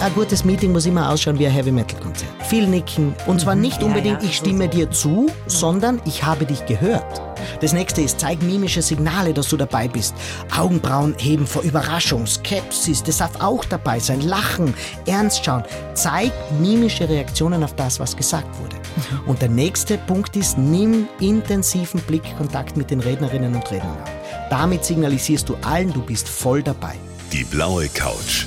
ein gutes Meeting muss immer ausschauen wie ein Heavy Metal Konzert. Viel nicken und zwar nicht unbedingt, ja, ich stimme so. dir zu, sondern ich habe dich gehört. Das nächste ist, zeig mimische Signale, dass du dabei bist. Augenbrauen heben vor Überraschung, Skepsis, das darf auch dabei sein. Lachen, ernst schauen. Zeig mimische Reaktionen auf das, was gesagt wurde. Und der nächste Punkt ist, nimm intensiven Blickkontakt mit den Rednerinnen und Rednern auf. Damit signalisierst du allen, du bist voll dabei. Die blaue Couch.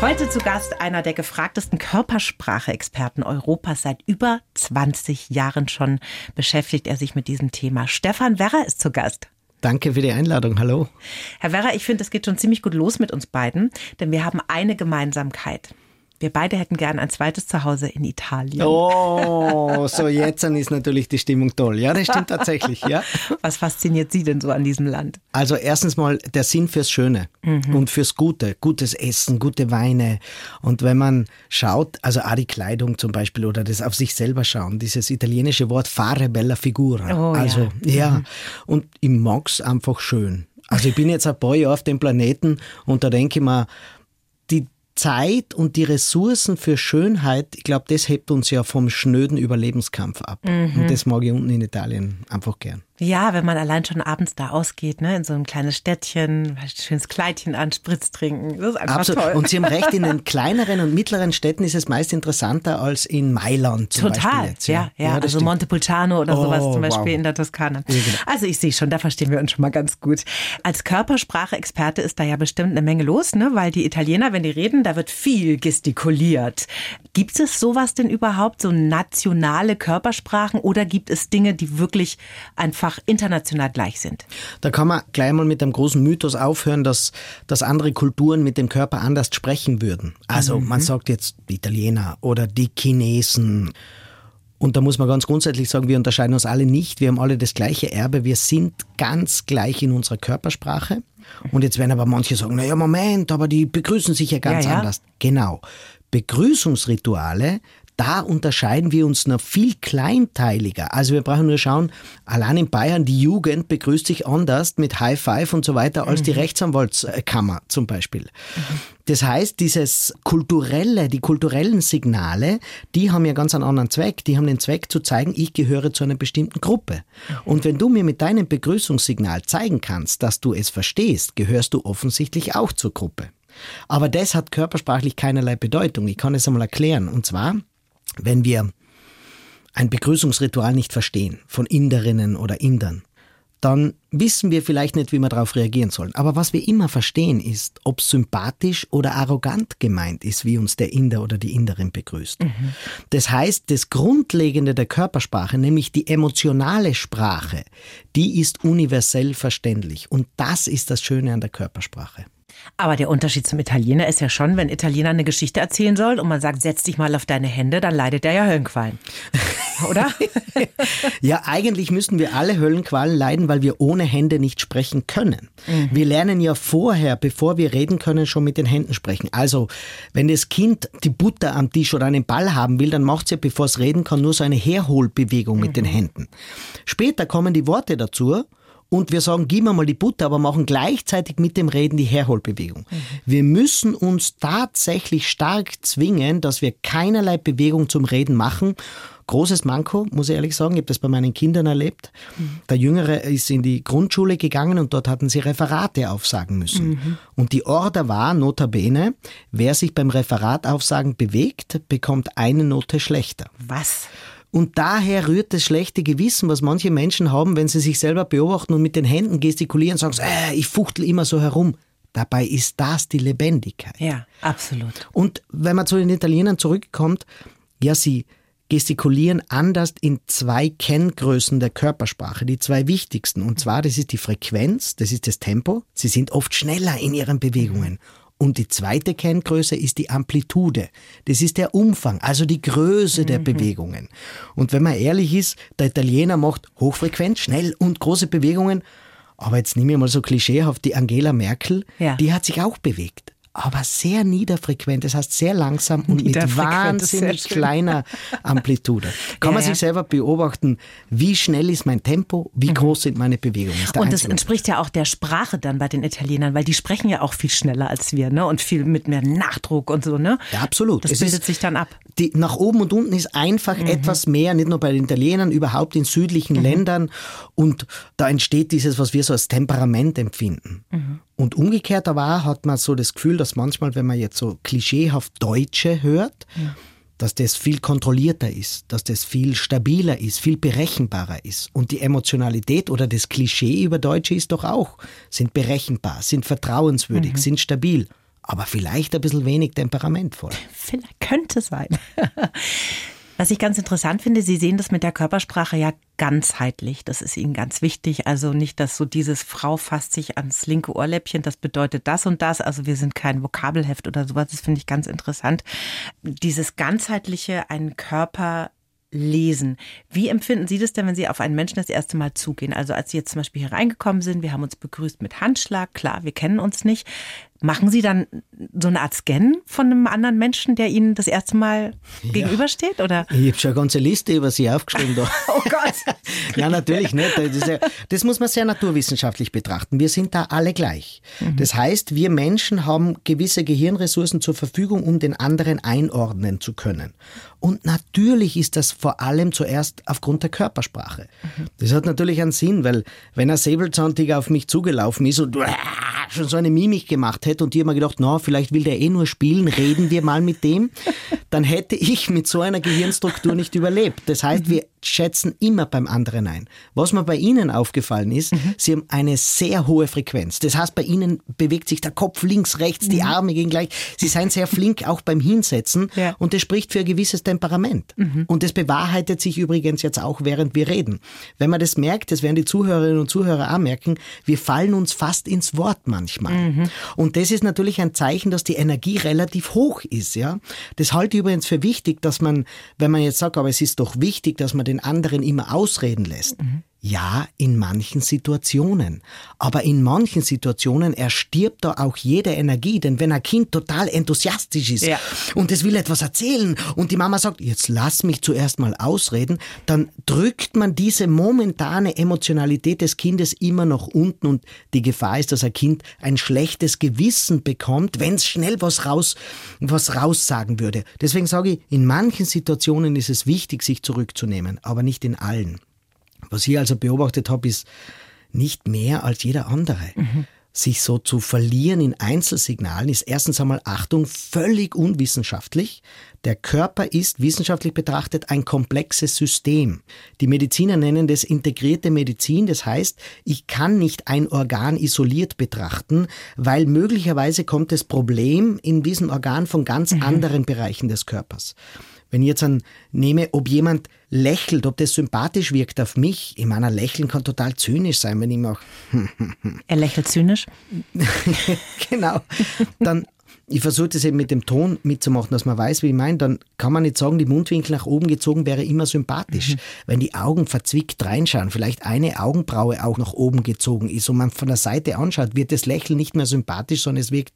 Heute zu Gast einer der gefragtesten Körpersprache-Experten Europas. Seit über 20 Jahren schon beschäftigt er sich mit diesem Thema. Stefan Werrer ist zu Gast. Danke für die Einladung. Hallo. Herr Werrer, ich finde, es geht schon ziemlich gut los mit uns beiden, denn wir haben eine Gemeinsamkeit. Wir beide hätten gern ein zweites Zuhause in Italien. Oh, so jetzt dann ist natürlich die Stimmung toll. Ja, das stimmt tatsächlich, ja. Was fasziniert Sie denn so an diesem Land? Also erstens mal der Sinn fürs Schöne und fürs Gute, gutes Essen, gute Weine. Und wenn man schaut, also auch die Kleidung zum Beispiel oder das auf sich selber schauen, dieses italienische Wort fare bella figura. Oh, ja. also ja, und ich mag's einfach schön. Also ich bin jetzt ein paar Jahre auf dem Planeten und da denke ich mir, Zeit und die Ressourcen für Schönheit, ich glaube, das hebt uns ja vom schnöden Überlebenskampf ab. Und das mag ich unten in Italien einfach gern. Ja, wenn man allein schon abends da ausgeht, ne, in so ein kleines Städtchen, ein schönes Kleidchen an, Spritz trinken. Das ist einfach Absolut. toll. Und Sie haben recht, in den kleineren und mittleren Städten ist es meist interessanter als in Mailand zum Total, Beispiel. Jetzt, ja, ja, das also stimmt. Montepulciano oder sowas Oh, zum Beispiel wow. in der Toskana. Ja, genau. Also ich sehe schon, da verstehen wir uns schon mal ganz gut. Als Körpersprache-Experte ist da ja bestimmt eine Menge los, ne? weil die Italiener, wenn die reden, da wird viel gestikuliert. Gibt es sowas denn überhaupt, so nationale Körpersprachen oder gibt es Dinge, die wirklich einfach international gleich sind? Da kann man gleich mal mit einem großen Mythos aufhören, dass, dass andere Kulturen mit dem Körper anders sprechen würden. Also man sagt jetzt die Italiener oder die Chinesen. Und da muss man ganz grundsätzlich sagen, wir unterscheiden uns alle nicht. Wir haben alle das gleiche Erbe. Wir sind ganz gleich in unserer Körpersprache. Und jetzt werden aber manche sagen, naja, Moment, aber die begrüßen sich ja ganz Ja, ja. anders. Genau. Begrüßungsrituale, da unterscheiden wir uns noch viel kleinteiliger. Also wir brauchen nur schauen, allein in Bayern, die Jugend begrüßt sich anders mit High Five und so weiter als die Rechtsanwaltskammer zum Beispiel. Das heißt, dieses kulturelle, die kulturellen Signale, die haben ja ganz einen anderen Zweck. Die haben den Zweck zu zeigen, ich gehöre zu einer bestimmten Gruppe. Und wenn du mir mit deinem Begrüßungssignal zeigen kannst, dass du es verstehst, gehörst du offensichtlich auch zur Gruppe. Aber das hat körpersprachlich keinerlei Bedeutung. Ich kann es einmal erklären. Und zwar, wenn wir ein Begrüßungsritual nicht verstehen von Inderinnen oder Indern, dann wissen wir vielleicht nicht, wie wir darauf reagieren sollen. Aber was wir immer verstehen ist, ob sympathisch oder arrogant gemeint ist, wie uns der Inder oder die Inderin begrüßt. Das heißt, das Grundlegende der Körpersprache, nämlich die emotionale Sprache, die ist universell verständlich. Und das ist das Schöne an der Körpersprache. Aber der Unterschied zum Italiener ist ja schon, wenn Italiener eine Geschichte erzählen soll und man sagt, setz dich mal auf deine Hände, dann leidet er ja Höllenqualen. Oder? Ja, eigentlich müssten wir alle Höllenqualen leiden, weil wir ohne Hände nicht sprechen können. Wir lernen ja vorher, bevor wir reden können, schon mit den Händen sprechen. Also, wenn das Kind die Butter am Tisch oder einen Ball haben will, dann macht es ja, bevor es reden kann, nur so eine Herholbewegung mit den Händen. Später kommen die Worte dazu. Und wir sagen, gib mir mal die Butter, aber machen gleichzeitig mit dem Reden die Herholbewegung. Wir müssen uns tatsächlich stark zwingen, dass wir keinerlei Bewegung zum Reden machen. Großes Manko, muss ich ehrlich sagen. Ich habe das bei meinen Kindern erlebt. Der Jüngere ist in die Grundschule gegangen und dort hatten sie Referate aufsagen müssen. Und die Order war, notabene, wer sich beim Referat aufsagen bewegt, bekommt eine Note schlechter. Was? Und daher rührt das schlechte Gewissen, was manche Menschen haben, wenn sie sich selber beobachten und mit den Händen gestikulieren, sagen, sie, äh, ich fuchtel immer so herum. Dabei ist das die Lebendigkeit. Ja, absolut. Und wenn man zu den Italienern zurückkommt, ja, sie gestikulieren anders in zwei Kenngrößen der Körpersprache, die zwei wichtigsten. Und zwar, das ist die Frequenz, das ist das Tempo. Sie sind oft schneller in ihren Bewegungen. Und die zweite Kenngröße ist die Amplitude. Das ist der Umfang, also die Größe der mhm. Bewegungen. Und wenn man ehrlich ist, der Italiener macht hochfrequent, schnell und große Bewegungen. Aber jetzt nehme ich mal so klischeehaft die Angela Merkel, ja. die hat sich auch bewegt aber sehr niederfrequent, das heißt sehr langsam und mit wahnsinnig kleiner Amplitude. Kann ja, man sich selber beobachten, wie schnell ist mein Tempo, wie mhm. groß sind meine Bewegungen. Und das entspricht ja auch der Sprache dann bei den Italienern, weil die sprechen ja auch viel schneller als wir ne? und viel mit mehr Nachdruck und so. Ne? Ja, absolut. Das es bildet sich dann ab. Die, nach oben und unten ist einfach mhm. etwas mehr, nicht nur bei den Italienern, überhaupt in südlichen mhm. Ländern. Und da entsteht dieses, was wir so als Temperament empfinden. Mhm. Und umgekehrt aber hat man so das Gefühl, dass manchmal, wenn man jetzt so klischeehaft Deutsche hört, ja. dass das viel kontrollierter ist, dass das viel stabiler ist, viel berechenbarer ist. Und die Emotionalität oder das Klischee über Deutsche ist doch auch, sind berechenbar, sind vertrauenswürdig, mhm. sind stabil aber vielleicht ein bisschen wenig temperamentvoll. Vielleicht könnte sein. Was ich ganz interessant finde, Sie sehen das mit der Körpersprache ja ganzheitlich. Das ist Ihnen ganz wichtig. Also nicht, dass so dieses Frau fasst sich ans linke Ohrläppchen, das bedeutet das und das. Also wir sind kein Vokabelheft oder sowas. Das finde ich ganz interessant. Dieses ganzheitliche, einen Körper lesen. Wie empfinden Sie das denn, wenn Sie auf einen Menschen das erste Mal zugehen? Also als Sie jetzt zum Beispiel hier reingekommen sind, wir haben uns begrüßt mit Handschlag, klar, wir kennen uns nicht. Machen Sie dann so eine Art Scan von einem anderen Menschen, der Ihnen das erste Mal ja. gegenübersteht? Oder? Ich habe schon eine ganze Liste über Sie aufgeschrieben. Da. oh Gott! ja, natürlich nicht. Das, ja, das, muss man sehr naturwissenschaftlich betrachten. Wir sind da alle gleich. Mhm. Das heißt, wir Menschen haben gewisse Gehirnressourcen zur Verfügung, um den anderen einordnen zu können. Und natürlich ist das vor allem zuerst aufgrund der Körpersprache. Mhm. Das hat natürlich einen Sinn, weil wenn ein Säbelzahntiger auf mich zugelaufen ist und schon so eine Mimik gemacht hätte und die mir gedacht, na, vielleicht will der eh nur spielen, reden wir mal mit dem, dann hätte ich mit so einer Gehirnstruktur nicht überlebt. Das heißt, wir schätzen immer beim anderen ein. Was mir bei Ihnen aufgefallen ist, mhm. Sie haben eine sehr hohe Frequenz. Das heißt, bei Ihnen bewegt sich der Kopf links, rechts, mhm. die Arme gehen gleich. Sie seien sehr flink auch beim Hinsetzen ja. und das spricht für ein gewisses Temperament. Mhm. Und das bewahrheitet sich übrigens jetzt auch, während wir reden. Wenn man das merkt, das werden die Zuhörerinnen und Zuhörer auch merken, wir fallen uns fast ins Wort manchmal. Mhm. Und das ist natürlich ein Zeichen, dass die Energie relativ hoch ist. Ja? Das halte ich übrigens für wichtig, dass man, wenn man jetzt sagt, aber es ist doch wichtig, dass man den anderen immer ausreden lässt. Mhm. Ja, in manchen Situationen. Aber in manchen Situationen erstirbt da auch jede Energie. Denn wenn ein Kind total enthusiastisch ist ja. und es will etwas erzählen und die Mama sagt, jetzt lass mich zuerst mal ausreden, dann drückt man diese momentane Emotionalität des Kindes immer noch unten und die Gefahr ist, dass ein Kind ein schlechtes Gewissen bekommt, wenn es schnell was raus, was raussagen würde. Deswegen sage ich, in manchen Situationen ist es wichtig, sich zurückzunehmen, aber nicht in allen. Was ich also beobachtet habe, ist nicht mehr als jeder andere. Mhm. Sich so zu verlieren in Einzelsignalen ist erstens einmal Achtung völlig unwissenschaftlich. Der Körper ist wissenschaftlich betrachtet ein komplexes System. Die Mediziner nennen das integrierte Medizin. Das heißt, ich kann nicht ein Organ isoliert betrachten, weil möglicherweise kommt das Problem in diesem Organ von ganz mhm. anderen Bereichen des Körpers. Wenn ich jetzt an, nehme, ob jemand lächelt, ob das sympathisch wirkt auf mich. Ich meine, ein Lächeln kann total zynisch sein, wenn ich mache. er lächelt zynisch? genau. Dann ich versuche das eben mit dem Ton mitzumachen, dass man weiß, wie ich meine, dann kann man nicht sagen, die Mundwinkel nach oben gezogen wäre immer sympathisch. Mhm. Wenn die Augen verzwickt reinschauen, vielleicht eine Augenbraue auch nach oben gezogen ist und man von der Seite anschaut, wird das Lächeln nicht mehr sympathisch, sondern es wirkt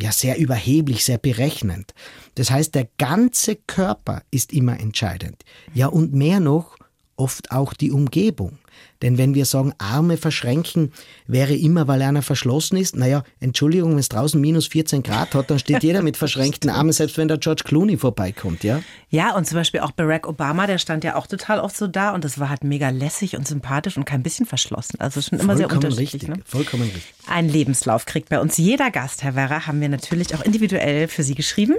ja sehr überheblich, sehr berechnend. Das heißt, der ganze Körper ist immer entscheidend. Ja, und mehr noch, oft auch die Umgebung. Denn wenn wir sagen, Arme verschränken, wäre immer, weil einer verschlossen ist, naja, Entschuldigung, wenn es draußen minus 14 Grad hat, dann steht jeder mit verschränkten Armen, selbst wenn der George Clooney vorbeikommt, ja? Ja, und zum Beispiel auch Barack Obama, der stand ja auch total oft so da und das war halt mega lässig und sympathisch und kein bisschen verschlossen. Also schon immer Vollkommen sehr unterschiedlich. Richtig, ne? Vollkommen richtig. Ein Lebenslauf kriegt bei uns jeder Gast, Herr Werrer, haben wir natürlich auch individuell für Sie geschrieben.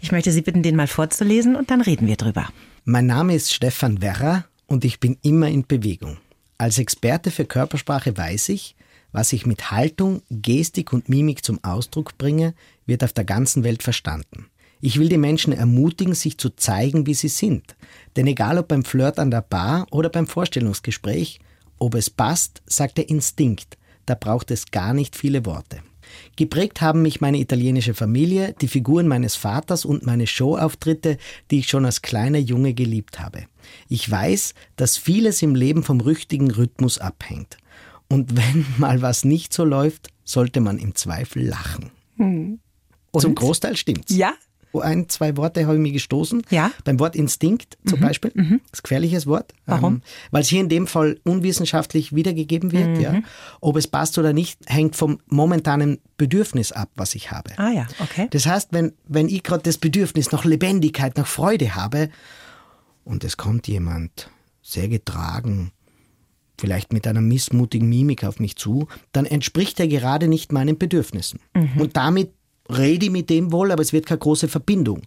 Ich möchte Sie bitten, den mal vorzulesen und dann reden wir drüber. Mein Name ist Stefan Werrer und ich bin immer in Bewegung. Als Experte für Körpersprache weiß ich, was ich mit Haltung, Gestik und Mimik zum Ausdruck bringe, wird auf der ganzen Welt verstanden. Ich will die Menschen ermutigen, sich zu zeigen, wie sie sind. Denn egal ob beim Flirt an der Bar oder beim Vorstellungsgespräch, ob es passt, sagt der Instinkt. Da braucht es gar nicht viele Worte. Geprägt haben mich meine italienische Familie, die Figuren meines Vaters und meine Showauftritte, die ich schon als kleiner Junge geliebt habe. Ich weiß, dass vieles im Leben vom richtigen Rhythmus abhängt. Und wenn mal was nicht so läuft, sollte man im Zweifel lachen. Hm. Zum Großteil stimmt's. Ja, ein, zwei Worte habe ich mir gestoßen. Ja. Beim Wort Instinkt zum Mhm. Beispiel. Das ist ein gefährliches Wort. Warum? Ähm, weil es hier in dem Fall unwissenschaftlich wiedergegeben wird. Mhm. Ja. Ob es passt oder nicht, hängt vom momentanen Bedürfnis ab, was ich habe. Ah ja, okay. Das heißt, wenn, wenn ich gerade das Bedürfnis nach Lebendigkeit, nach Freude habe und es kommt jemand sehr getragen, vielleicht mit einer missmutigen Mimik auf mich zu, dann entspricht er gerade nicht meinen Bedürfnissen. Und damit rede ich mit dem wohl, aber es wird keine große Verbindung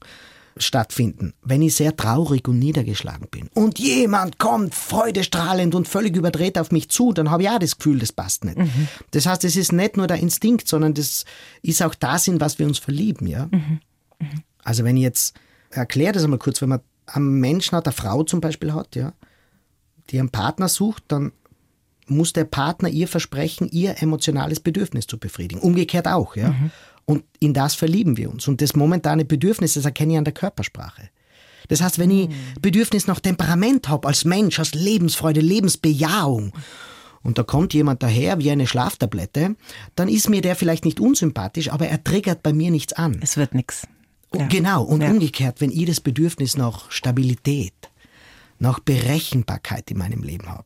stattfinden. Wenn ich sehr traurig und niedergeschlagen bin und jemand kommt freudestrahlend und völlig überdreht auf mich zu, dann habe ich auch das Gefühl, das passt nicht. Das heißt, es ist nicht nur der Instinkt, sondern das ist auch das, in was wir uns verlieben. Ja? Also wenn ich jetzt, erkläre das einmal kurz, wenn man einen Menschen hat, eine Frau zum Beispiel hat, ja, die einen Partner sucht, dann muss der Partner ihr versprechen, ihr emotionales Bedürfnis zu befriedigen. Umgekehrt auch, ja. Und in das verlieben wir uns. Und das momentane Bedürfnis, das erkenne ich an der Körpersprache. Das heißt, wenn ich Bedürfnis nach Temperament habe, als Mensch, als Lebensfreude, Lebensbejahung, und da kommt jemand daher wie eine Schlaftablette, dann ist mir der vielleicht nicht unsympathisch, aber er triggert bei mir nichts an. Es wird nichts. Und Genau, und Ja. umgekehrt, wenn ich das Bedürfnis nach Stabilität, nach Berechenbarkeit in meinem Leben habe,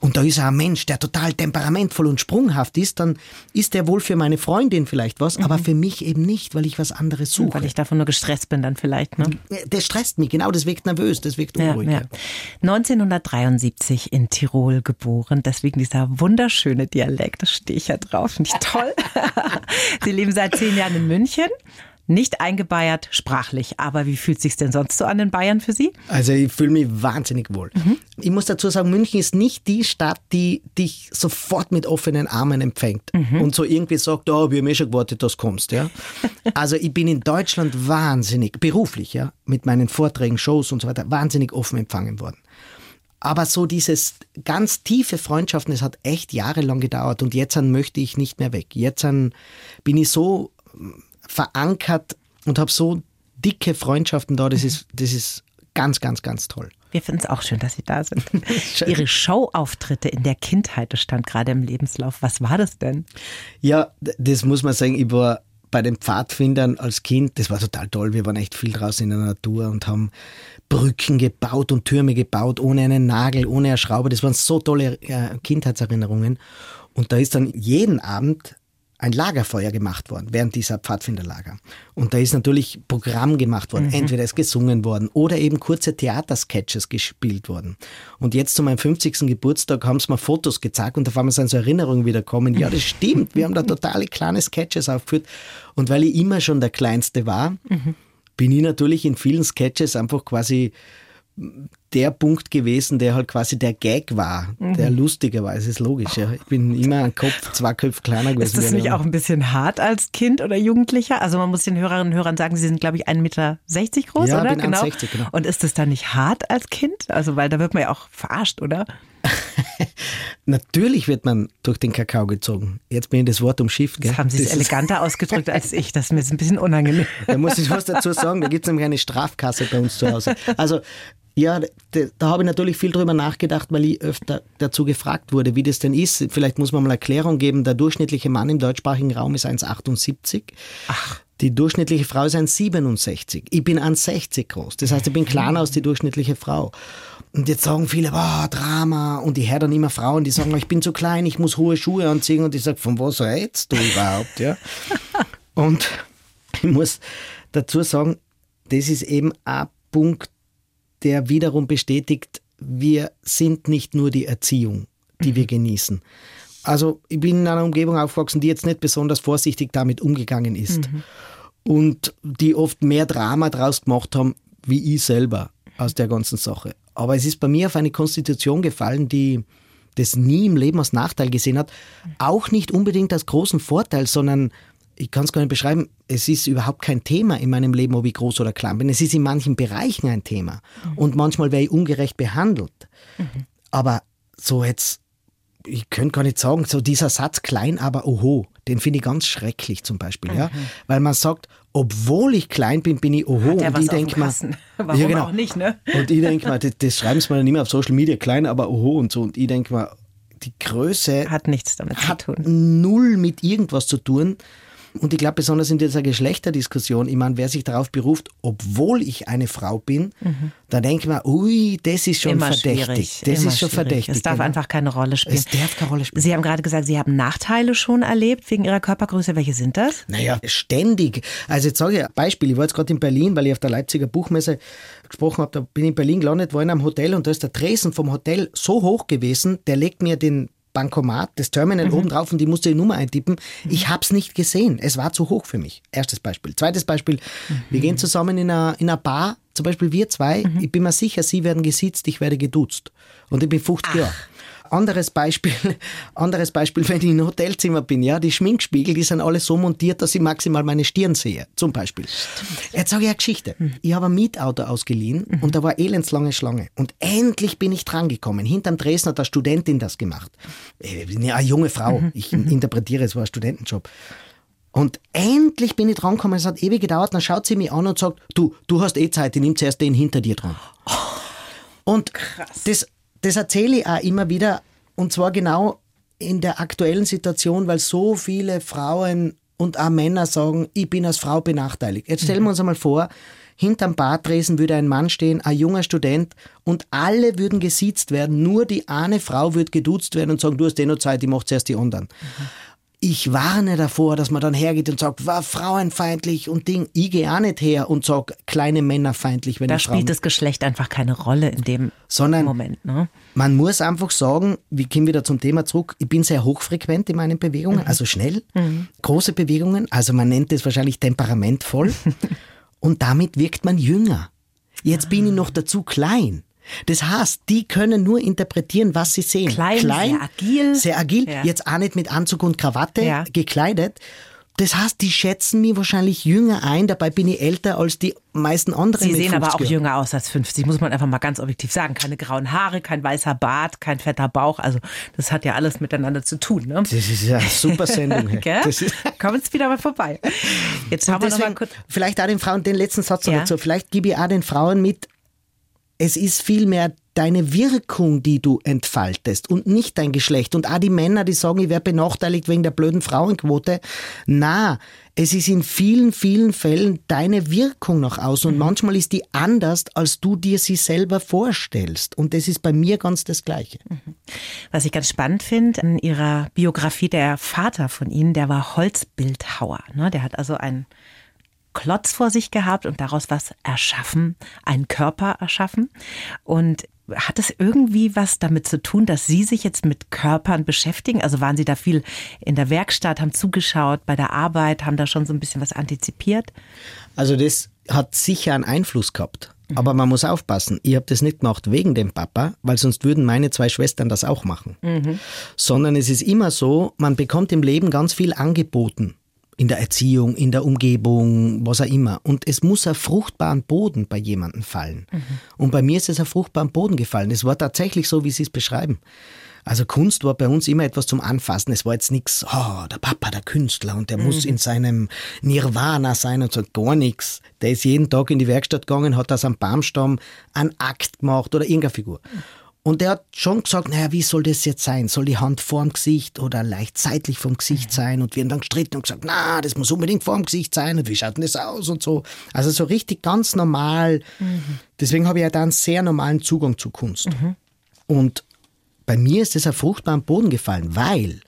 und da ist ein Mensch, der total temperamentvoll und sprunghaft ist, dann ist der wohl für meine Freundin vielleicht was, aber für mich eben nicht, weil ich was anderes suche. Mhm. Weil ich davon nur gestresst bin dann vielleicht, ne? das stresst mich, genau, das wirkt nervös, das wirkt Ja, unruhig. ja. 1973 in Tirol geboren, deswegen dieser wunderschöne Dialekt, das stehe ich ja drauf, nicht toll. Sie leben seit zehn Jahren in München, nicht eingebeiert sprachlich, aber wie fühlt sich's denn sonst so an in Bayern für Sie? Also ich fühle mich wahnsinnig wohl. Mhm. Ich muss dazu sagen, München ist nicht die Stadt, die dich sofort mit offenen Armen empfängt Mhm. und so irgendwie sagt, oh, wir haben eh schon gewartet, dass du kommst. Ja? Also ich bin in Deutschland wahnsinnig, beruflich, ja, mit meinen Vorträgen, Shows und so weiter, wahnsinnig offen empfangen worden. Aber so dieses ganz tiefe Freundschaften, das hat echt jahrelang gedauert und jetzt an möchte ich nicht mehr weg. Jetzt an bin ich so verankert und habe so dicke Freundschaften da, das ist, das ist ganz, ganz, ganz toll. Wir finden es auch schön, dass Sie da sind. Ihre Showauftritte in der Kindheit, das stand gerade im Lebenslauf. Was war das denn? Ja, das muss man sagen, ich war bei den Pfadfindern als Kind, das war total toll. Wir waren echt viel draußen in der Natur und haben Brücken gebaut und Türme gebaut, ohne einen Nagel, ohne eine Schraube. Das waren so tolle äh, Kindheitserinnerungen. Und da ist dann jeden Abend ein Lagerfeuer gemacht worden, während dieser Pfadfinderlager. Und da ist natürlich Programm gemacht worden. Entweder ist gesungen worden oder eben kurze Theatersketches gespielt worden. Und jetzt zu meinem 50. Geburtstag haben sie mir Fotos gezeigt und auf einmal sind so Erinnerungen wieder kommen. Ja, das stimmt. Wir haben da totale kleine Sketches aufgeführt. Und weil ich immer schon der Kleinste war, bin ich natürlich in vielen Sketches einfach quasi der Punkt gewesen, der halt quasi der Gag war, der lustiger war. Es ist logisch. Ja. Ich bin immer ein Kopf, zwei Köpfe kleiner gewesen. Ist das nicht eine- auch ein bisschen hart als Kind oder Jugendlicher? Also man muss den Hörerinnen und Hörern sagen, Sie sind, glaube ich, 1,60 Meter groß, Ja, oder? bin 1,60, genau. Und ist das dann nicht hart als Kind? Also weil da wird man ja auch verarscht, oder? Natürlich wird man durch den Kakao gezogen. Jetzt bin ich das Wort umschifft. Gell? Das haben Sie es eleganter ausgedrückt als ich. Das ist mir jetzt ein bisschen unangenehm. Da muss ich was dazu sagen. Da gibt es nämlich eine Strafkasse bei uns zu Hause. Also, ja, da, da habe ich natürlich viel drüber nachgedacht, weil ich öfter dazu gefragt wurde, wie das denn ist. Vielleicht muss man mal Erklärung geben. Der durchschnittliche Mann im deutschsprachigen Raum ist 1,78. Ach. Die durchschnittliche Frau ist 1,67. Ich bin 1,60 groß. Das heißt, ich bin kleiner als die durchschnittliche Frau. Und jetzt sagen viele, wow, Drama. Und ich höre dann immer Frauen, die sagen, ich bin zu klein, ich muss hohe Schuhe anziehen. Und ich sage, von was redest du überhaupt? Ja? Und ich muss dazu sagen, das ist eben ein Punkt, der wiederum bestätigt, wir sind nicht nur die Erziehung, die wir genießen. Also ich bin in einer Umgebung aufgewachsen, die jetzt nicht besonders vorsichtig damit umgegangen ist. Und die oft mehr Drama draus gemacht haben, wie ich selber aus der ganzen Sache. Aber es ist bei mir auf eine Konstitution gefallen, die das nie im Leben als Nachteil gesehen hat. Auch nicht unbedingt als großen Vorteil, sondern ich kann es gar nicht beschreiben, es ist überhaupt kein Thema in meinem Leben, ob ich groß oder klein bin. Es ist in manchen Bereichen ein Thema. Und manchmal wäre ich ungerecht behandelt. Aber so jetzt, ich könnte gar nicht sagen, so dieser Satz klein, aber oho, Den finde ich ganz schrecklich zum Beispiel, ja. Weil man sagt, obwohl ich klein bin, bin ich oho. Und ich denke mal? Warum ja, genau. auch nicht, ne? Und ich denke mal, das, das schreiben sie mir dann immer auf Social Media klein, aber oho und so. Und ich denke mal, die Größe Hat nichts damit hat zu tun. null mit irgendwas zu tun. Und ich glaube, besonders in dieser Geschlechterdiskussion, ich meine, wer sich darauf beruft, obwohl ich eine Frau bin, da denke ich mir, ui, das ist schon immer verdächtig. Das immer ist schon schwierig. verdächtig. Es darf genau. einfach keine Rolle spielen. Es darf keine Rolle spielen. Sie haben gerade gesagt, Sie haben Nachteile schon erlebt wegen Ihrer Körpergröße. Welche sind das? Naja, ständig. Also jetzt sage ich ein Beispiel. Ich war jetzt gerade in Berlin, weil ich auf der Leipziger Buchmesse gesprochen habe. Da bin ich in Berlin gelandet, war in einem Hotel und da ist der Tresen vom Hotel so hoch gewesen, der legt mir den Bankomat, das Terminal oben drauf und ich musste die Nummer eintippen. Ich habe es nicht gesehen. Es war zu hoch für mich. Erstes Beispiel. Zweites Beispiel. Wir gehen zusammen in einer, in einer Bar, zum Beispiel wir zwei. Ich bin mir sicher, Sie werden gesitzt, ich werde geduzt. Und ich bin 50 Jahre. Anderes Beispiel, anderes Beispiel, wenn ich in einem Hotelzimmer bin, ja, die Schminkspiegel, die sind alle so montiert, dass ich maximal meine Stirn sehe, zum Beispiel. Jetzt sage ich eine Geschichte. Ich habe ein Mietauto ausgeliehen und da war elendslange Schlange. Und endlich bin ich drangekommen. Hinterm Dresden hat eine Studentin das gemacht. Äh, Eine junge Frau. Ich interpretiere, es war ein Studentenjob. Und endlich bin ich drangekommen, es hat ewig gedauert, dann schaut sie mich an und sagt, du, du hast eh Zeit, ich nimm zuerst den hinter dir dran. Und das, das erzähle ich auch immer wieder, und zwar genau in der aktuellen Situation, weil so viele Frauen und auch Männer sagen, ich bin als Frau benachteiligt. Jetzt stellen wir uns einmal vor, hinterm Bartresen würde ein Mann stehen, ein junger Student, und alle würden gesiezt werden, nur die eine Frau wird geduzt werden und sagen, du hast eh noch Zeit, ich mach zuerst die anderen. Ich warne davor, dass man dann hergeht und sagt, war frauenfeindlich und Ding. Ich gehe auch nicht her und sag, kleine Männer feindlich, wenn Da ich Frauen spielt das Geschlecht einfach keine Rolle in dem Sondern- Moment. Ne? Man muss einfach sagen, wir kommen wieder zum Thema zurück, ich bin sehr hochfrequent in meinen Bewegungen, also schnell, große Bewegungen, also man nennt es wahrscheinlich temperamentvoll und damit wirkt man jünger. Jetzt bin ich noch dazu klein. Das heißt, die können nur interpretieren, was sie sehen. Klein, sehr agil. Sehr agil, Ja. jetzt auch nicht mit Anzug und Krawatte Ja. gekleidet. Das heißt, die schätzen mich wahrscheinlich jünger ein, dabei bin ich älter als die meisten anderen Sie sehen aber 50 auch Jahren. jünger aus als 50, muss man einfach mal ganz objektiv sagen. Keine grauen Haare, kein weißer Bart, kein fetter Bauch. Also das hat ja alles miteinander zu tun. Ne? Das ist ja eine super Sendung. Gell? Das ist jetzt wieder mal vorbei. Jetzt Und wir noch mal kurz. vielleicht auch den Frauen, den letzten Satz noch Ja. dazu, vielleicht gebe ich auch den Frauen mit, es ist vielmehr deine Wirkung, die du entfaltest und nicht dein Geschlecht. Und auch die Männer, die sagen, ich werde benachteiligt wegen der blöden Frauenquote. Na, es ist in vielen, vielen Fällen deine Wirkung nach außen. Und manchmal ist die anders, als du dir sie selber vorstellst. Und das ist bei mir ganz das Gleiche. Was ich ganz spannend finde, in Ihrer Biografie, der Vater von Ihnen, der war Holzbildhauer. Ne? Der hat also einen Klotz vor sich gehabt und daraus was erschaffen, einen Körper erschaffen. Und hat es irgendwie was damit zu tun, dass Sie sich jetzt mit Körpern beschäftigen? Also waren Sie da viel in der Werkstatt, haben zugeschaut bei der Arbeit, haben da schon so ein bisschen was antizipiert? Also das hat sicher einen Einfluss gehabt. Aber man muss aufpassen. Ich habe das nicht gemacht wegen dem Papa, weil sonst würden meine zwei Schwestern das auch machen. Sondern es ist immer so, man bekommt im Leben ganz viel angeboten. In der Erziehung, in der Umgebung, was auch immer. Und es muss auf fruchtbaren Boden bei jemandem fallen. Und bei mir ist es auf fruchtbaren Boden gefallen. Es war tatsächlich so, wie Sie es beschreiben. Also Kunst war bei uns immer etwas zum Anfassen. Es war jetzt nichts, oh, der Papa, der Künstler und der muss in seinem Nirvana sein und so gar nichts. Der ist jeden Tag in die Werkstatt gegangen, hat aus einem Baumstamm einen Akt gemacht oder irgendeine Figur. Und der hat schon gesagt, naja, wie soll das jetzt sein? Soll die Hand vorm Gesicht oder leicht seitlich vom Gesicht sein? Und wir haben dann gestritten und gesagt, na, das muss unbedingt vorm Gesicht sein. Und wie schaut denn das aus und so? Also so richtig ganz normal. Deswegen habe ich ja da einen sehr normalen Zugang zu Kunst. Und bei mir ist es auf fruchtbaren Boden gefallen, weil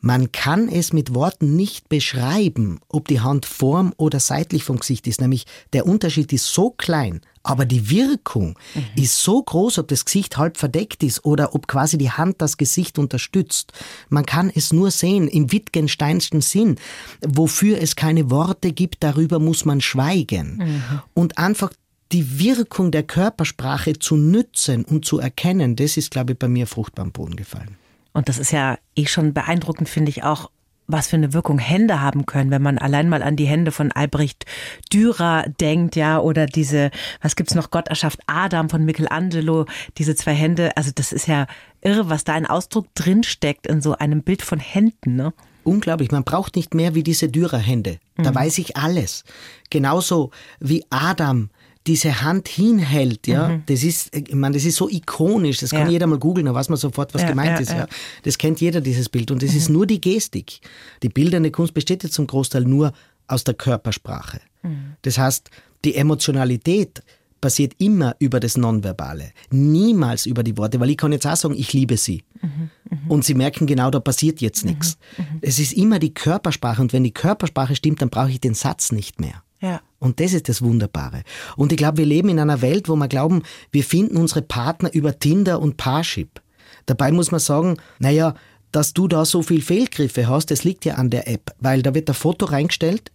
man kann es mit Worten nicht beschreiben, ob die Hand vorm oder seitlich vom Gesicht ist. Nämlich der Unterschied ist so klein, aber die Wirkung ist so groß, ob das Gesicht halb verdeckt ist oder ob quasi die Hand das Gesicht unterstützt. Man kann es nur sehen im Wittgensteinschen Sinn. Wofür es keine Worte gibt, darüber muss man schweigen. Und einfach die Wirkung der Körpersprache zu nützen und zu erkennen, das ist, glaube ich, bei mir fruchtbar am Boden gefallen. Und das ist ja eh schon beeindruckend, finde ich auch, was für eine Wirkung Hände haben können, wenn man allein mal an die Hände von Albrecht Dürer denkt, ja, oder diese, was gibt's noch, Gott erschafft Adam von Michelangelo, diese zwei Hände, also das ist ja irre, was da ein Ausdruck drinsteckt in so einem Bild von Händen, ne? unglaublich. Man braucht nicht mehr wie diese Dürerhände. Da mhm. weiß ich alles. Genauso wie Adam diese Hand hinhält, ja, mhm. das ist, ich meine, das ist so ikonisch, das kann ja. jeder mal googeln, da weiß man sofort, was ja, gemeint ja, ist, ja. Das kennt jeder, dieses Bild. Und das mhm. ist nur die Gestik. Die bildende Kunst besteht jetzt zum Großteil nur aus der Körpersprache. Mhm. Das heißt, die Emotionalität passiert immer über das Nonverbale, niemals über die Worte, weil ich kann jetzt auch sagen, ich liebe sie. Mhm, mh. Und sie merken genau, da passiert jetzt nichts. Mhm, mh. Es ist immer die Körpersprache und wenn die Körpersprache stimmt, dann brauche ich den Satz nicht mehr. Ja. Und das ist das Wunderbare. Und ich glaube, wir leben in einer Welt, wo wir glauben, wir finden unsere Partner über Tinder und Parship. Dabei muss man sagen, naja, dass du da so viel Fehlgriffe hast, das liegt ja an der App, weil da wird ein Foto reingestellt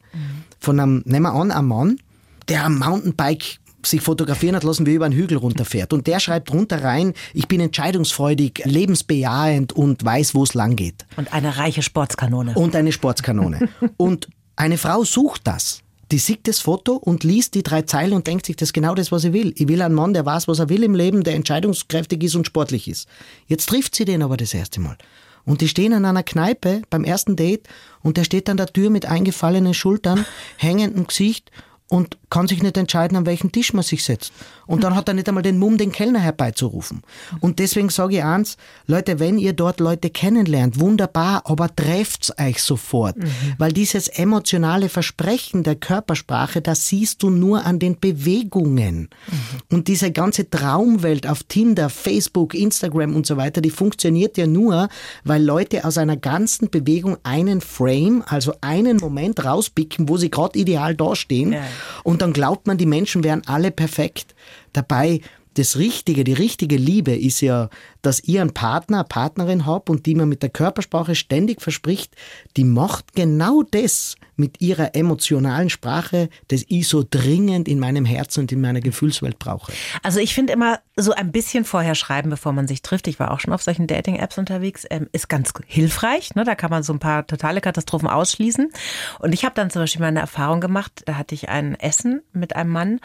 von einem, nehmen wir an, einem Mann, der am Mountainbike sich fotografieren hat lassen, wie er über einen Hügel runterfährt. Und der schreibt runter rein, ich bin entscheidungsfreudig, lebensbejahend und weiß, wo es lang geht. Und eine reiche Sportskanone. Und eine Sportskanone. und eine Frau sucht das. Die sieht das Foto und liest die drei Zeilen und denkt sich, das ist genau das, was sie will. Ich will einen Mann, der weiß, was er will im Leben, der entscheidungskräftig ist und sportlich ist. Jetzt trifft sie den aber das erste Mal. Und die stehen an einer Kneipe beim ersten Date und der steht an der Tür mit eingefallenen Schultern, hängendem Gesicht und kann sich nicht entscheiden, an welchen Tisch man sich setzt. Und dann hat er nicht einmal den Mumm, den Kellner herbeizurufen. Und deswegen sage ich eins, Leute, wenn ihr dort Leute kennenlernt, wunderbar, aber trefft's euch sofort. Mhm. Weil dieses emotionale Versprechen der Körpersprache, das siehst du nur an den Bewegungen. Mhm. Und diese ganze Traumwelt auf Tinder, Facebook, Instagram und so weiter, die funktioniert ja nur, weil Leute aus einer ganzen Bewegung einen Frame, also einen Moment rauspicken, wo sie gerade ideal dastehen. Ja. Und dann glaubt man, die Menschen wären alle perfekt. Dabei das Richtige, die richtige Liebe ist ja, dass ihr einen Partner, eine Partnerin habt und die man mit der Körpersprache ständig verspricht, die macht genau das mit ihrer emotionalen Sprache, das ich so dringend in meinem Herzen und in meiner Gefühlswelt brauche. Also ich finde immer so ein bisschen vorher schreiben, bevor man sich trifft. Ich war auch schon auf solchen Dating-Apps unterwegs, ähm, ist ganz hilfreich. Ne? Da kann man so ein paar totale Katastrophen ausschließen. Und ich habe dann zum Beispiel mal eine Erfahrung gemacht, da hatte ich ein Essen mit einem Mann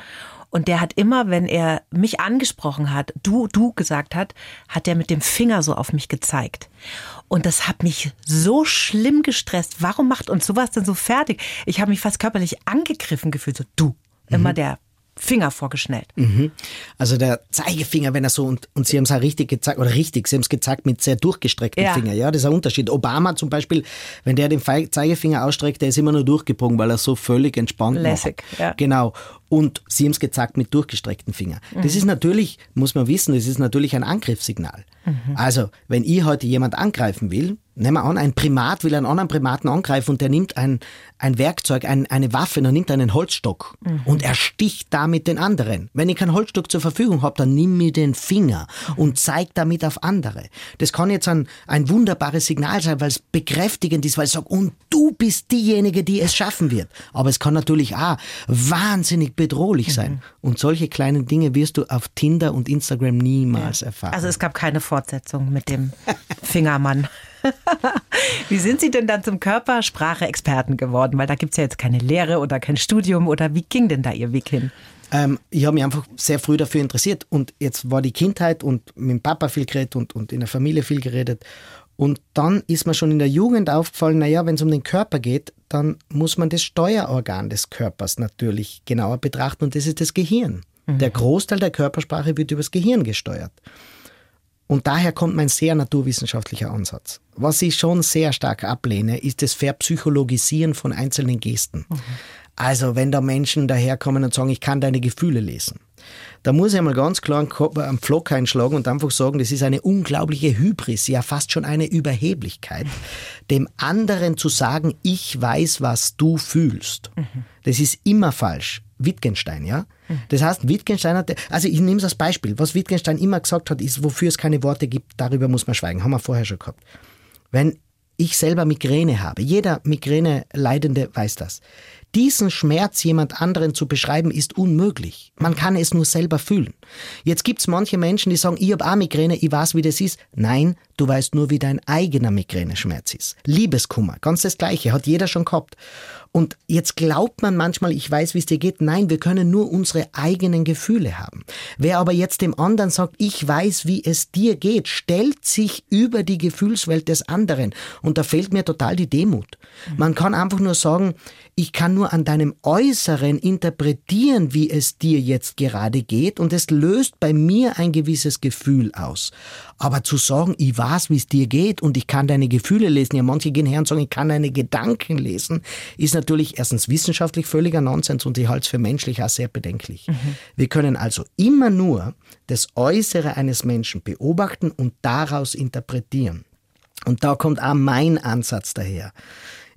und der hat immer, wenn er mich angesprochen hat, du, du gesagt hat, hat er mit dem Finger so auf mich gezeigt. Und das hat mich so schlimm gestresst. Warum macht uns sowas denn so fertig? Ich habe mich fast körperlich angegriffen gefühlt. So, du, immer mhm. der Finger vorgeschnellt. Mhm. Also der Zeigefinger, wenn er so, und, und Sie haben es auch richtig gezeigt, oder richtig, Sie haben es gezeigt mit sehr durchgestrecktem ja. Finger, ja, das ist ein Unterschied. Obama zum Beispiel, wenn der den Zeigefinger ausstreckt, der ist immer nur durchgebogen, weil er so völlig entspannt Lässig, macht. Ja. Genau. Und Sie haben es gezeigt mit durchgestrecktem Finger. Mhm. Das ist natürlich, muss man wissen, das ist natürlich ein Angriffssignal. Mhm. Also, wenn ich heute jemand angreifen will, nehmen wir an, ein Primat will einen anderen Primaten angreifen und der nimmt ein, ein Werkzeug, ein, eine Waffe, er nimmt einen Holzstock mhm. und er sticht damit den anderen. Wenn ich keinen Holzstock zur Verfügung habe, dann nimm mir den Finger und zeig damit auf andere. Das kann jetzt ein, ein wunderbares Signal sein, weil es bekräftigend ist, weil es sagt, und du bist diejenige, die es schaffen wird. Aber es kann natürlich auch wahnsinnig bedrohlich sein. Mhm. Und solche kleinen Dinge wirst du auf Tinder und Instagram niemals ja. erfahren. Also es gab keine Fortsetzung mit dem Fingermann. Wie sind Sie denn dann zum Körpersprache-Experten geworden? Weil da gibt es ja jetzt keine Lehre oder kein Studium oder wie ging denn da Ihr Weg hin? Ähm, ich habe mich einfach sehr früh dafür interessiert und jetzt war die Kindheit und mit dem Papa viel geredet und, und in der Familie viel geredet. Und dann ist mir schon in der Jugend aufgefallen, naja, wenn es um den Körper geht, dann muss man das Steuerorgan des Körpers natürlich genauer betrachten und das ist das Gehirn. Mhm. Der Großteil der Körpersprache wird übers Gehirn gesteuert. Und daher kommt mein sehr naturwissenschaftlicher Ansatz. Was ich schon sehr stark ablehne, ist das Verpsychologisieren von einzelnen Gesten. Mhm. Also wenn da Menschen daherkommen und sagen, ich kann deine Gefühle lesen. Da muss ich einmal ganz klar einen Pflock einschlagen und einfach sagen, das ist eine unglaubliche Hybris, ja fast schon eine Überheblichkeit, dem anderen zu sagen, ich weiß, was du fühlst. Mhm. Das ist immer falsch. Wittgenstein, ja? Das heißt, Wittgenstein hat, also ich nehme es als Beispiel, was Wittgenstein immer gesagt hat, ist, wofür es keine Worte gibt, darüber muss man schweigen. Haben wir vorher schon gehabt. Wenn ich selber Migräne habe, jeder Migräne-Leidende weiß das. Diesen Schmerz jemand anderen zu beschreiben, ist unmöglich. Man kann es nur selber fühlen. Jetzt gibt's manche Menschen, die sagen, ich hab auch Migräne, ich weiß, wie das ist. Nein, du weißt nur, wie dein eigener Migräneschmerz ist. Liebeskummer, ganz das Gleiche, hat jeder schon gehabt. Und jetzt glaubt man manchmal, ich weiß, wie es dir geht. Nein, wir können nur unsere eigenen Gefühle haben. Wer aber jetzt dem anderen sagt, ich weiß, wie es dir geht, stellt sich über die Gefühlswelt des anderen. Und da fehlt mir total die Demut. Man kann einfach nur sagen, ich kann nur an deinem Äußeren interpretieren, wie es dir jetzt gerade geht und es löst bei mir ein gewisses Gefühl aus. Aber zu sagen, ich weiß, wie es dir geht und ich kann deine Gefühle lesen, ja manche gehen her und sagen, ich kann deine Gedanken lesen, ist natürlich erstens wissenschaftlich völliger Nonsens und ich halte es für menschlich auch sehr bedenklich. Mhm. Wir können also immer nur das Äußere eines Menschen beobachten und daraus interpretieren. Und da kommt auch mein Ansatz daher.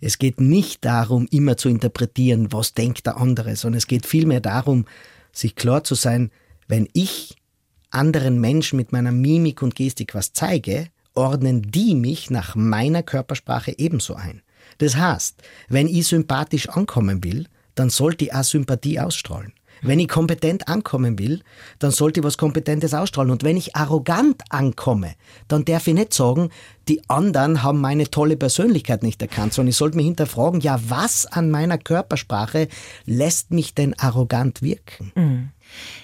Es geht nicht darum, immer zu interpretieren, was denkt der andere, sondern es geht vielmehr darum, sich klar zu sein, wenn ich anderen Menschen mit meiner Mimik und Gestik was zeige, ordnen die mich nach meiner Körpersprache ebenso ein. Das heißt, wenn ich sympathisch ankommen will, dann sollte ich auch Sympathie ausstrahlen. Wenn ich kompetent ankommen will, dann sollte ich was Kompetentes ausstrahlen. Und wenn ich arrogant ankomme, dann darf ich nicht sagen, die anderen haben meine tolle Persönlichkeit nicht erkannt, sondern ich sollte mich hinterfragen, ja, was an meiner Körpersprache lässt mich denn arrogant wirken? Mhm.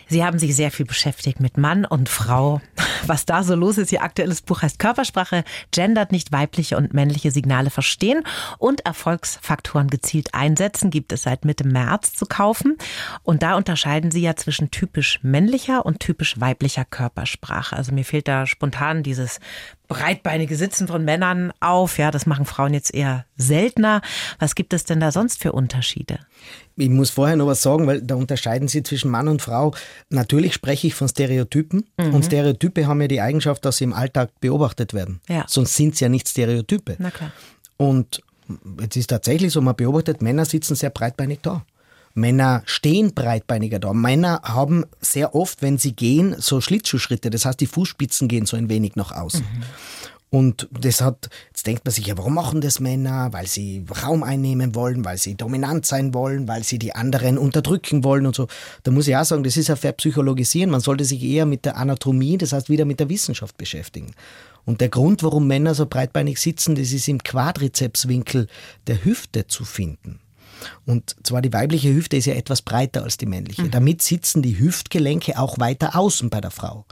Sie haben sich sehr viel beschäftigt mit Mann und Frau. Was da so los ist, Ihr aktuelles Buch heißt Körpersprache, gendert nicht weibliche und männliche Signale verstehen und Erfolgsfaktoren gezielt einsetzen, gibt es seit Mitte März zu kaufen. Und da unterscheiden Sie ja zwischen typisch männlicher und typisch weiblicher Körpersprache. Also mir fehlt da spontan dieses breitbeinige Sitzen von Männern auf. Ja, das machen Frauen jetzt eher seltener. Was gibt es denn da sonst für Unterschiede? Ich muss vorher noch was sagen, weil da unterscheiden Sie zwischen Mann und Frau. Natürlich spreche ich von Stereotypen mhm. und Stereotype haben ja die Eigenschaft, dass sie im Alltag beobachtet werden. Ja. Sonst sind sie ja nicht Stereotype. Na klar. Und jetzt ist tatsächlich so, man beobachtet, Männer sitzen sehr breitbeinig da. Männer stehen breitbeiniger da. Männer haben sehr oft, wenn sie gehen, so Schlittschuhschritte. Das heißt, die Fußspitzen gehen so ein wenig nach außen. Mhm. Und das hat, jetzt denkt man sich, ja, warum machen das Männer? Weil sie Raum einnehmen wollen, weil sie dominant sein wollen, weil sie die anderen unterdrücken wollen und so. Da muss ich auch sagen, das ist ja verpsychologisieren. Man sollte sich eher mit der Anatomie, das heißt wieder mit der Wissenschaft beschäftigen. Und der Grund, warum Männer so breitbeinig sitzen, das ist im Quadrizepswinkel der Hüfte zu finden. Und zwar die weibliche Hüfte ist ja etwas breiter als die männliche. Mhm. Damit sitzen die Hüftgelenke auch weiter außen bei der Frau.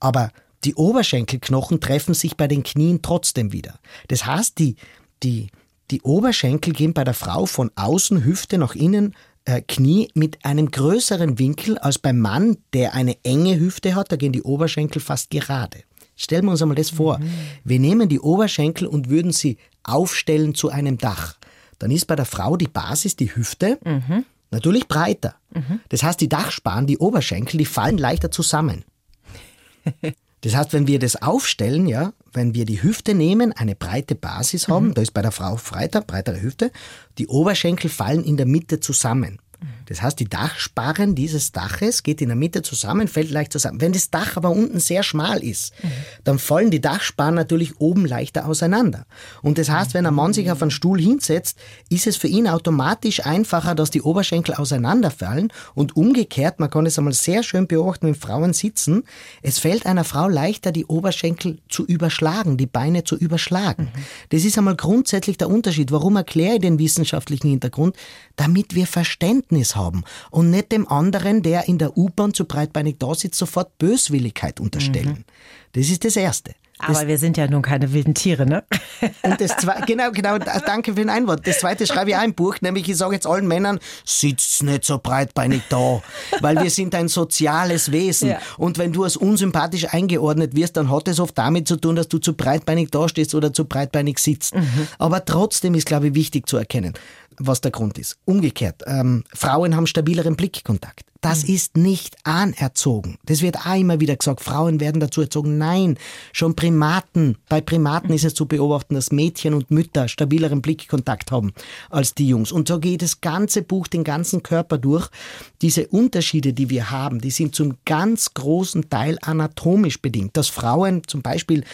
Aber die Oberschenkelknochen treffen sich bei den Knien trotzdem wieder. Das heißt, die, die, die Oberschenkel gehen bei der Frau von außen, Hüfte nach innen, äh, Knie mit einem größeren Winkel als beim Mann, der eine enge Hüfte hat. Da gehen die Oberschenkel fast gerade. Stellen wir uns einmal das vor. Mhm. Wir nehmen die Oberschenkel und würden sie aufstellen zu einem Dach dann ist bei der Frau die Basis, die Hüfte, mhm. natürlich breiter. Mhm. Das heißt, die Dachsparren, die Oberschenkel, die fallen leichter zusammen. Das heißt, wenn wir das aufstellen, ja, wenn wir die Hüfte nehmen, eine breite Basis haben, mhm. da ist bei der Frau breiter, breitere Hüfte, die Oberschenkel fallen in der Mitte zusammen. Das heißt, die Dachsparren dieses Daches geht in der Mitte zusammen, fällt leicht zusammen. Wenn das Dach aber unten sehr schmal ist, mhm. dann fallen die Dachsparren natürlich oben leichter auseinander. Und das heißt, wenn ein Mann sich auf einen Stuhl hinsetzt, ist es für ihn automatisch einfacher, dass die Oberschenkel auseinanderfallen und umgekehrt, man kann es einmal sehr schön beobachten, wenn Frauen sitzen, es fällt einer Frau leichter, die Oberschenkel zu überschlagen, die Beine zu überschlagen. Mhm. Das ist einmal grundsätzlich der Unterschied. Warum erkläre ich den wissenschaftlichen Hintergrund? Damit wir Verständnis haben und nicht dem anderen, der in der U-Bahn zu breitbeinig da sitzt, sofort Böswilligkeit unterstellen. Mhm. Das ist das Erste. Das Aber wir sind ja nun keine wilden Tiere, ne? Und das zweite, genau, genau, danke für den Einwort. Das zweite schreibe ich auch im Buch, nämlich ich sage jetzt allen Männern, sitzt nicht so breitbeinig da, weil wir sind ein soziales Wesen. Ja. Und wenn du als unsympathisch eingeordnet wirst, dann hat es oft damit zu tun, dass du zu breitbeinig dastehst oder zu breitbeinig sitzt. Mhm. Aber trotzdem ist, glaube ich, wichtig zu erkennen, was der Grund ist. Umgekehrt, ähm, Frauen haben stabileren Blickkontakt. Das mhm. ist nicht anerzogen. Das wird auch immer wieder gesagt, Frauen werden dazu erzogen. Nein, schon Primaten, bei Primaten ist es zu beobachten, dass Mädchen und Mütter stabileren Blickkontakt haben als die Jungs. Und so geht das ganze Buch den ganzen Körper durch. Diese Unterschiede, die wir haben, die sind zum ganz großen Teil anatomisch bedingt. Dass Frauen zum Beispiel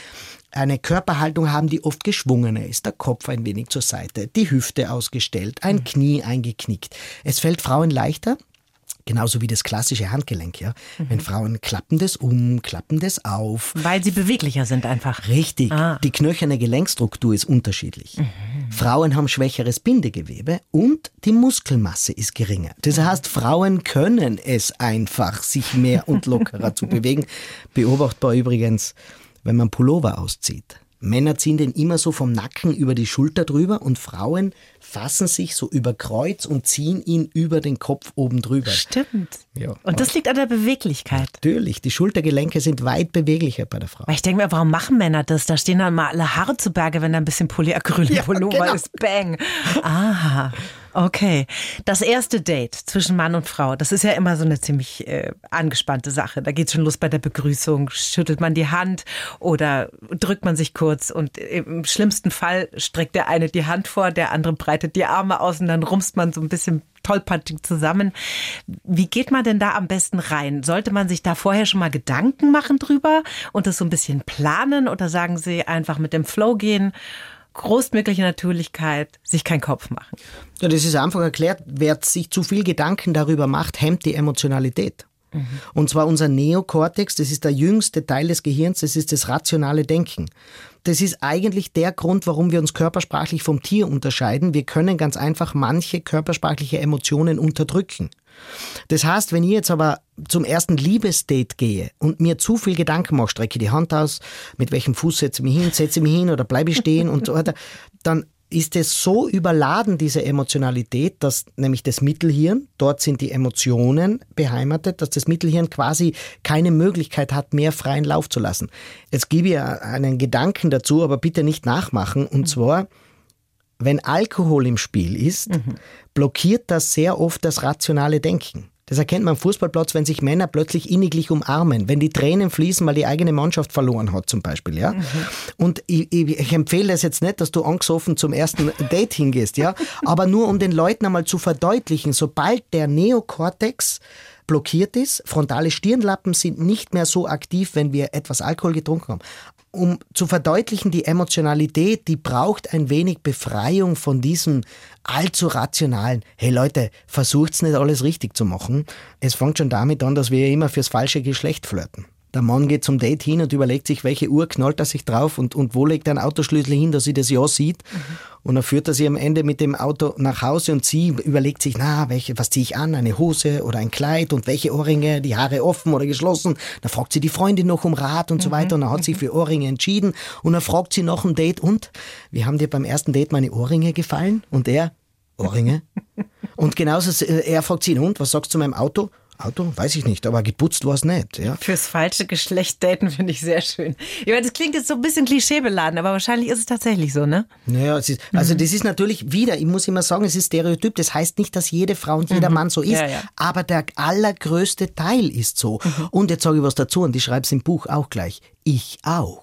eine Körperhaltung haben, die oft geschwungener ist. Der Kopf ein wenig zur Seite, die Hüfte ausgestellt, ein mhm. Knie eingeknickt. Es fällt Frauen leichter, Genauso wie das klassische Handgelenk, ja. Mhm. Wenn Frauen klappen das um, klappen das auf. Weil sie beweglicher sind einfach. Richtig. Ah. Die knöcherne Gelenkstruktur ist unterschiedlich. Mhm. Frauen haben schwächeres Bindegewebe und die Muskelmasse ist geringer. Das heißt, Frauen können es einfach, sich mehr und lockerer zu bewegen. Beobachtbar übrigens, wenn man Pullover auszieht. Männer ziehen den immer so vom Nacken über die Schulter drüber und Frauen fassen sich so über Kreuz und ziehen ihn über den Kopf oben drüber. Stimmt. Ja. Und das liegt an der Beweglichkeit. Natürlich, die Schultergelenke sind weit beweglicher bei der Frau. ich denke mir, warum machen Männer das? Da stehen dann mal alle Haare zu Berge, wenn da ein bisschen Polyacryl-Pullover ja, genau. ist. Bang. Aha. Okay. Das erste Date zwischen Mann und Frau, das ist ja immer so eine ziemlich äh, angespannte Sache. Da geht schon los bei der Begrüßung. Schüttelt man die Hand oder drückt man sich kurz und im schlimmsten Fall streckt der eine die Hand vor, der andere breitet die Arme aus und dann rumst man so ein bisschen tollpatschig zusammen. Wie geht man denn da am besten rein? Sollte man sich da vorher schon mal Gedanken machen drüber und das so ein bisschen planen oder sagen Sie einfach mit dem Flow gehen? Großmögliche Natürlichkeit, sich keinen Kopf machen. Ja, das ist einfach erklärt. Wer sich zu viel Gedanken darüber macht, hemmt die Emotionalität. Mhm. Und zwar unser Neokortex, das ist der jüngste Teil des Gehirns, das ist das rationale Denken. Das ist eigentlich der Grund, warum wir uns körpersprachlich vom Tier unterscheiden. Wir können ganz einfach manche körpersprachliche Emotionen unterdrücken. Das heißt, wenn ich jetzt aber zum ersten Liebesdate gehe und mir zu viel Gedanken mache, strecke die Hand aus, mit welchem Fuß setze ich mich hin, setze ich mich hin oder bleibe ich stehen und so weiter, dann ist es so überladen, diese Emotionalität, dass nämlich das Mittelhirn, dort sind die Emotionen beheimatet, dass das Mittelhirn quasi keine Möglichkeit hat, mehr freien Lauf zu lassen. Jetzt gebe ich einen Gedanken dazu, aber bitte nicht nachmachen. Und zwar, wenn Alkohol im Spiel ist, mhm. blockiert das sehr oft das rationale Denken. Das erkennt man am Fußballplatz, wenn sich Männer plötzlich inniglich umarmen, wenn die Tränen fließen, weil die eigene Mannschaft verloren hat zum Beispiel, ja. Mhm. Und ich, ich, ich, empfehle das jetzt nicht, dass du angesoffen zum ersten Date hingehst, ja. Aber nur um den Leuten einmal zu verdeutlichen, sobald der Neokortex blockiert ist. Frontale Stirnlappen sind nicht mehr so aktiv, wenn wir etwas Alkohol getrunken haben um zu verdeutlichen, die Emotionalität, die braucht ein wenig Befreiung von diesem allzu rationalen. Hey Leute, versucht's nicht alles richtig zu machen. Es fängt schon damit an, dass wir immer fürs falsche Geschlecht flirten. Der Mann geht zum Date hin und überlegt sich, welche Uhr knallt er sich drauf und, und wo legt er einen Autoschlüssel hin, dass sie das ja sieht. Mhm. Und dann führt er sie am Ende mit dem Auto nach Hause und sie überlegt sich, na, welche, was ziehe ich an? Eine Hose oder ein Kleid und welche Ohrringe, die Haare offen oder geschlossen. Dann fragt sie die Freundin noch um Rat und so mhm. weiter und dann hat sie für Ohrringe entschieden und dann fragt sie noch ein Date und, wie haben dir beim ersten Date meine Ohrringe gefallen? Und er, Ohrringe? und genauso, äh, er fragt sie, und, was sagst du zu meinem Auto? Auto? Weiß ich nicht, aber geputzt war es nicht. Ja. Fürs falsche Geschlecht daten finde ich sehr schön. Ja, das klingt jetzt so ein bisschen klischeebeladen, aber wahrscheinlich ist es tatsächlich so, ne? Naja, ist, also mhm. das ist natürlich wieder, ich muss immer sagen, es ist Stereotyp. Das heißt nicht, dass jede Frau und jeder mhm. Mann so ist, ja, ja. aber der allergrößte Teil ist so. Mhm. Und jetzt sage ich was dazu und ich schreibe es im Buch auch gleich. Ich auch.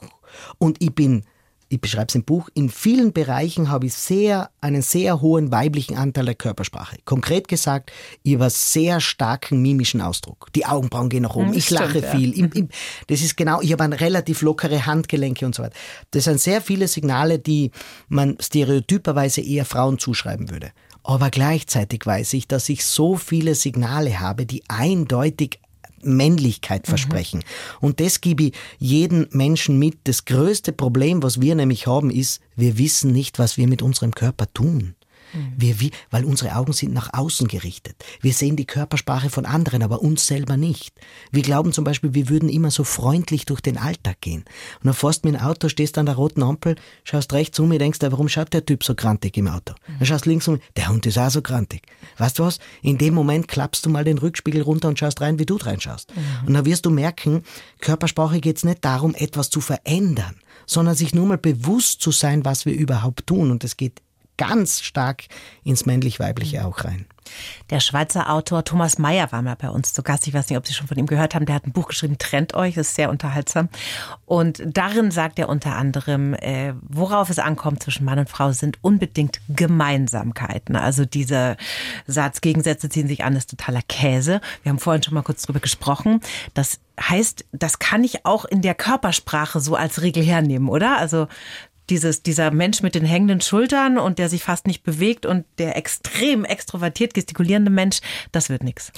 Und ich bin ich beschreibe es im Buch, in vielen Bereichen habe ich sehr, einen sehr hohen weiblichen Anteil der Körpersprache. Konkret gesagt, ich habe sehr starken mimischen Ausdruck. Die Augenbrauen gehen nach oben, hm, ich stimmt, lache ja. viel. Ich, ich, das ist genau, ich habe eine relativ lockere Handgelenke und so weiter. Das sind sehr viele Signale, die man stereotyperweise eher Frauen zuschreiben würde. Aber gleichzeitig weiß ich, dass ich so viele Signale habe, die eindeutig Männlichkeit mhm. versprechen. Mhm. Und das gebe ich jedem Menschen mit. Das größte Problem, was wir nämlich haben, ist, wir wissen nicht, was wir mit unserem Körper tun. Mhm. Wir, wie, weil unsere Augen sind nach außen gerichtet. Wir sehen die Körpersprache von anderen, aber uns selber nicht. Wir glauben zum Beispiel, wir würden immer so freundlich durch den Alltag gehen. Und dann fährst du mit dem Auto, stehst an der roten Ampel, schaust rechts um, denkst dir, warum schaut der Typ so grantig im Auto? Mhm. Dann schaust links um, der Hund ist auch so grantig. Weißt du was? In dem Moment klappst du mal den Rückspiegel runter und schaust rein, wie du reinschaust. Mhm. Und dann wirst du merken, Körpersprache geht es nicht darum, etwas zu verändern, sondern sich nur mal bewusst zu sein, was wir überhaupt tun. Und es geht ganz stark ins männlich-weibliche auch rein. Der Schweizer Autor Thomas Mayer war mal bei uns zu Gast. Ich weiß nicht, ob Sie schon von ihm gehört haben. Der hat ein Buch geschrieben, Trennt euch, das ist sehr unterhaltsam. Und darin sagt er unter anderem, äh, worauf es ankommt zwischen Mann und Frau sind unbedingt Gemeinsamkeiten. Also dieser Satz, Gegensätze ziehen sich an, ist totaler Käse. Wir haben vorhin schon mal kurz drüber gesprochen. Das heißt, das kann ich auch in der Körpersprache so als Regel hernehmen, oder? Also dieses, dieser Mensch mit den hängenden Schultern und der sich fast nicht bewegt und der extrem extrovertiert gestikulierende Mensch, das wird nichts.